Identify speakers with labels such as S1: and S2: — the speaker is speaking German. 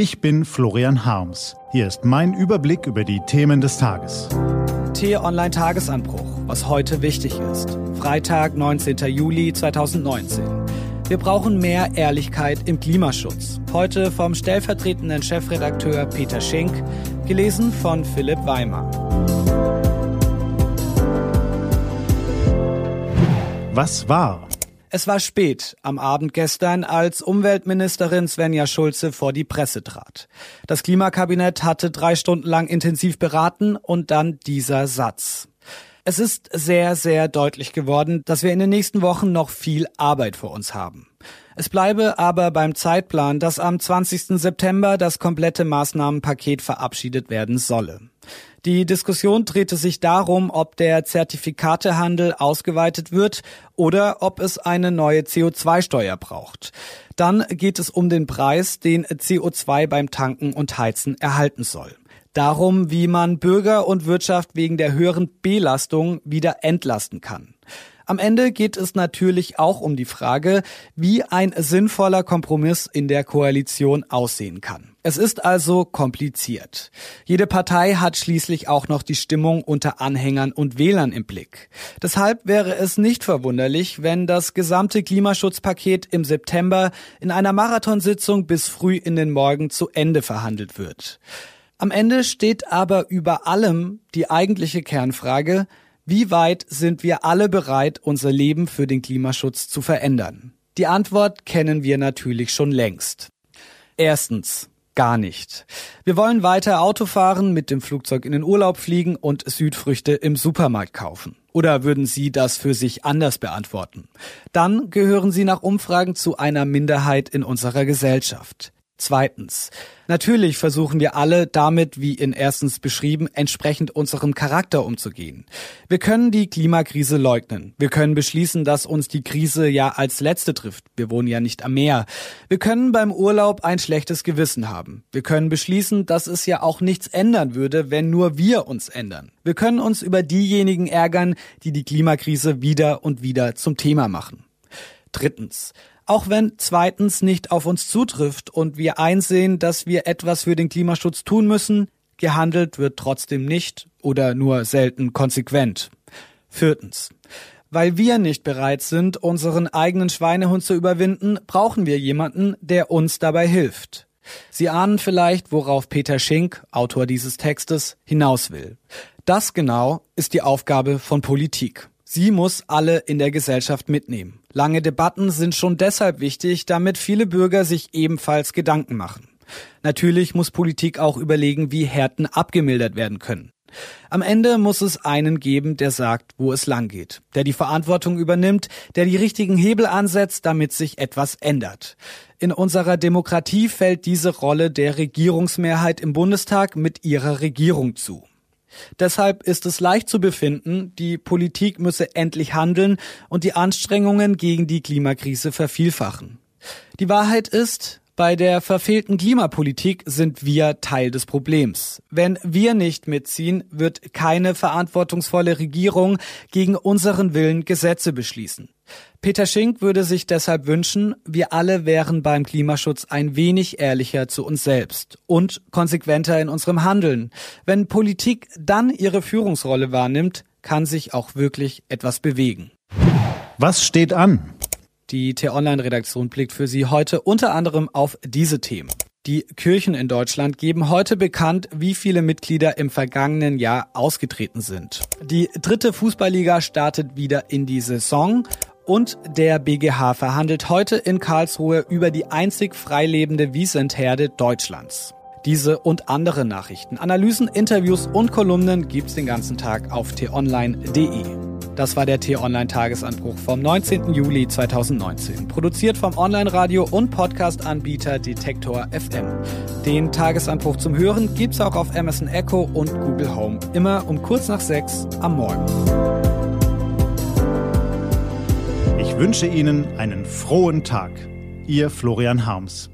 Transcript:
S1: Ich bin Florian Harms. Hier ist mein Überblick über die Themen des Tages.
S2: T-Online Tagesanbruch, was heute wichtig ist. Freitag, 19. Juli 2019. Wir brauchen mehr Ehrlichkeit im Klimaschutz. Heute vom stellvertretenden Chefredakteur Peter Schenk, gelesen von Philipp Weimer.
S1: Was war?
S2: Es war spät am Abend gestern, als Umweltministerin Svenja Schulze vor die Presse trat. Das Klimakabinett hatte drei Stunden lang intensiv beraten und dann dieser Satz. Es ist sehr, sehr deutlich geworden, dass wir in den nächsten Wochen noch viel Arbeit vor uns haben. Es bleibe aber beim Zeitplan, dass am 20. September das komplette Maßnahmenpaket verabschiedet werden solle. Die Diskussion drehte sich darum, ob der Zertifikatehandel ausgeweitet wird oder ob es eine neue CO2-Steuer braucht. Dann geht es um den Preis, den CO2 beim Tanken und Heizen erhalten soll. Darum, wie man Bürger und Wirtschaft wegen der höheren Belastung wieder entlasten kann. Am Ende geht es natürlich auch um die Frage, wie ein sinnvoller Kompromiss in der Koalition aussehen kann. Es ist also kompliziert. Jede Partei hat schließlich auch noch die Stimmung unter Anhängern und Wählern im Blick. Deshalb wäre es nicht verwunderlich, wenn das gesamte Klimaschutzpaket im September in einer Marathonsitzung bis früh in den Morgen zu Ende verhandelt wird. Am Ende steht aber über allem die eigentliche Kernfrage, wie weit sind wir alle bereit, unser Leben für den Klimaschutz zu verändern? Die Antwort kennen wir natürlich schon längst. Erstens. Gar nicht. Wir wollen weiter Auto fahren, mit dem Flugzeug in den Urlaub fliegen und Südfrüchte im Supermarkt kaufen. Oder würden Sie das für sich anders beantworten? Dann gehören Sie nach Umfragen zu einer Minderheit in unserer Gesellschaft. Zweitens. Natürlich versuchen wir alle damit, wie in erstens beschrieben, entsprechend unserem Charakter umzugehen. Wir können die Klimakrise leugnen. Wir können beschließen, dass uns die Krise ja als letzte trifft. Wir wohnen ja nicht am Meer. Wir können beim Urlaub ein schlechtes Gewissen haben. Wir können beschließen, dass es ja auch nichts ändern würde, wenn nur wir uns ändern. Wir können uns über diejenigen ärgern, die die Klimakrise wieder und wieder zum Thema machen. Drittens. Auch wenn zweitens nicht auf uns zutrifft und wir einsehen, dass wir etwas für den Klimaschutz tun müssen, gehandelt wird trotzdem nicht oder nur selten konsequent. Viertens. Weil wir nicht bereit sind, unseren eigenen Schweinehund zu überwinden, brauchen wir jemanden, der uns dabei hilft. Sie ahnen vielleicht, worauf Peter Schink, Autor dieses Textes, hinaus will. Das genau ist die Aufgabe von Politik. Sie muss alle in der Gesellschaft mitnehmen. Lange Debatten sind schon deshalb wichtig, damit viele Bürger sich ebenfalls Gedanken machen. Natürlich muss Politik auch überlegen, wie Härten abgemildert werden können. Am Ende muss es einen geben, der sagt, wo es lang geht, der die Verantwortung übernimmt, der die richtigen Hebel ansetzt, damit sich etwas ändert. In unserer Demokratie fällt diese Rolle der Regierungsmehrheit im Bundestag mit ihrer Regierung zu. Deshalb ist es leicht zu befinden, die Politik müsse endlich handeln und die Anstrengungen gegen die Klimakrise vervielfachen. Die Wahrheit ist, bei der verfehlten Klimapolitik sind wir Teil des Problems. Wenn wir nicht mitziehen, wird keine verantwortungsvolle Regierung gegen unseren Willen Gesetze beschließen. Peter Schink würde sich deshalb wünschen, wir alle wären beim Klimaschutz ein wenig ehrlicher zu uns selbst und konsequenter in unserem Handeln. Wenn Politik dann ihre Führungsrolle wahrnimmt, kann sich auch wirklich etwas bewegen.
S1: Was steht an?
S2: Die T-Online-Redaktion blickt für Sie heute unter anderem auf diese Themen. Die Kirchen in Deutschland geben heute bekannt, wie viele Mitglieder im vergangenen Jahr ausgetreten sind. Die dritte Fußballliga startet wieder in die Saison und der BGH verhandelt heute in Karlsruhe über die einzig freilebende Wiesentherde Deutschlands. Diese und andere Nachrichten, Analysen, Interviews und Kolumnen gibt's den ganzen Tag auf t-online.de. Das war der T-Online-Tagesanbruch vom 19. Juli 2019. Produziert vom Online-Radio- und Podcast-Anbieter Detektor FM. Den Tagesanbruch zum Hören gibt's auch auf Amazon Echo und Google Home. Immer um kurz nach sechs am Morgen.
S1: Ich wünsche Ihnen einen frohen Tag. Ihr Florian Harms.